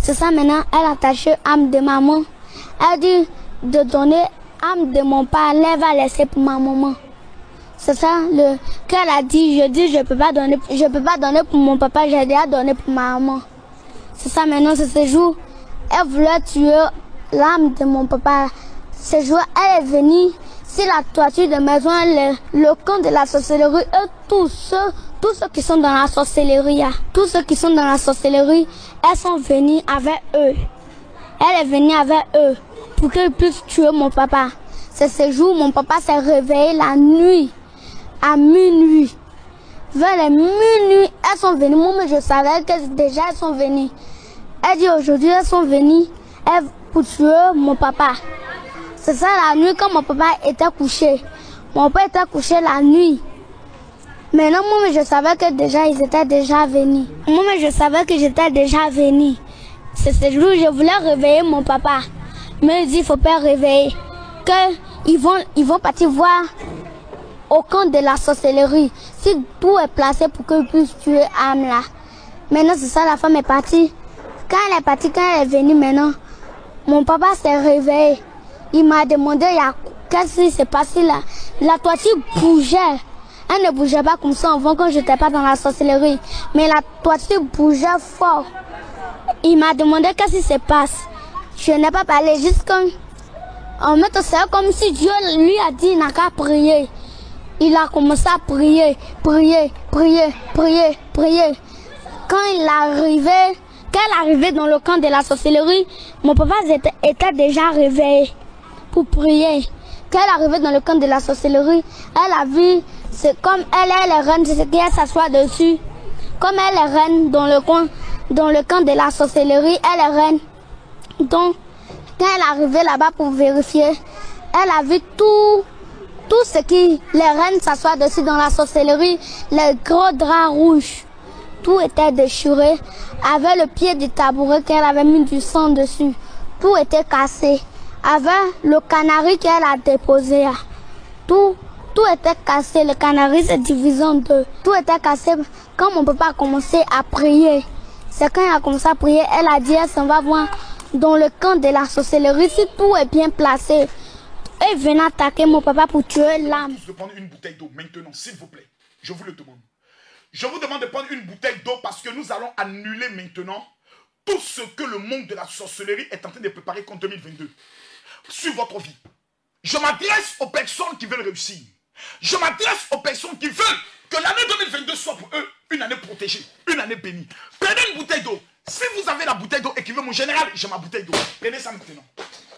C'est ça maintenant, elle a attaché âme de maman. Elle dit de donner âme de mon père, elle va laisser pour ma maman. C'est ça le qu'elle a dit. Je dis je peux pas donner, je peux pas donner pour mon papa, j'ai déjà donné pour ma maman. C'est ça maintenant, c'est ce jour. Elle voulait tuer l'âme de mon papa. Ce jour, elle est venue sur la toiture de maison, le, le camp de la sorcellerie et tous ceux, tous ceux qui sont dans la sorcellerie, hein. tous ceux qui sont dans la sorcellerie, elles sont venues avec eux. Elle est venue avec eux pour qu'ils puissent tuer mon papa. C'est ce jour, mon papa s'est réveillé la nuit, à minuit. Vers les minuit, elles sont venues. Moi, je savais que déjà elles sont venues. Elle dit aujourd'hui, elles sont venues pour tuer mon papa. C'est ça la nuit quand mon papa était couché. Mon père était couché la nuit. Maintenant, moi, je savais que déjà, ils étaient déjà venus. Moi, je savais que j'étais déjà venu. C'est ce jour où je voulais réveiller mon papa. Mais il dit, il faut pas réveiller. Que ils vont, ils vont partir voir au camp de la sorcellerie. Si tout est placé pour qu'ils puissent tuer là. Maintenant, c'est ça, la femme est partie. Quand elle est partie, quand elle est venue maintenant, mon papa s'est réveillé. Il m'a demandé qu'est-ce qui s'est passé là. La toiture bougeait. Elle ne bougeait pas comme ça avant quand j'étais pas dans la sorcellerie. Mais la toiture bougeait fort. Il m'a demandé qu'est-ce qui se passe? Je n'ai pas parlé. En fait, c'est comme si Dieu lui a dit, n'a qu'à prier. Il a commencé à prier, prier, prier, prier, prier. Quand il arrivait, quand elle arrivait dans le camp de la sorcellerie, mon papa était déjà réveillé pour prier. Quand elle arrivait dans le camp de la sorcellerie, elle a vu, c'est comme elle, est reine, c'est qu'elle s'assoit dessus. Comme elle est reine dans le dans le camp de la sorcellerie, elle est reine. Donc, quand elle arrivée là-bas pour vérifier, elle a vu tout, tout ce qui, les reines s'assoient dessus dans la sorcellerie, les gros draps rouges. Tout était déchiré, avec le pied du tabouret qu'elle avait mis du sang dessus. Tout était cassé. Avec le canari qu'elle a déposé, tout, tout était cassé. Le canari s'est divisé en deux. Tout était cassé. Quand mon papa a commencé à prier, c'est quand il a commencé à prier, elle a dit, elle s'en va voir dans le camp de la sorcellerie, si tout est bien placé, et venez attaquer mon papa pour tuer l'âme. de prendre une bouteille d'eau maintenant, s'il vous plaît. Je vous le demande. Je vous demande de prendre une bouteille d'eau parce que nous allons annuler maintenant tout ce que le monde de la sorcellerie est en train de préparer contre 2022 sur votre vie. Je m'adresse aux personnes qui veulent réussir. Je m'adresse aux personnes qui veulent que l'année 2022 soit pour eux une année protégée, une année bénie. Prenez une bouteille d'eau. Si vous avez la bouteille d'eau et qui veut mon général, j'ai ma bouteille d'eau. Prenez ça maintenant.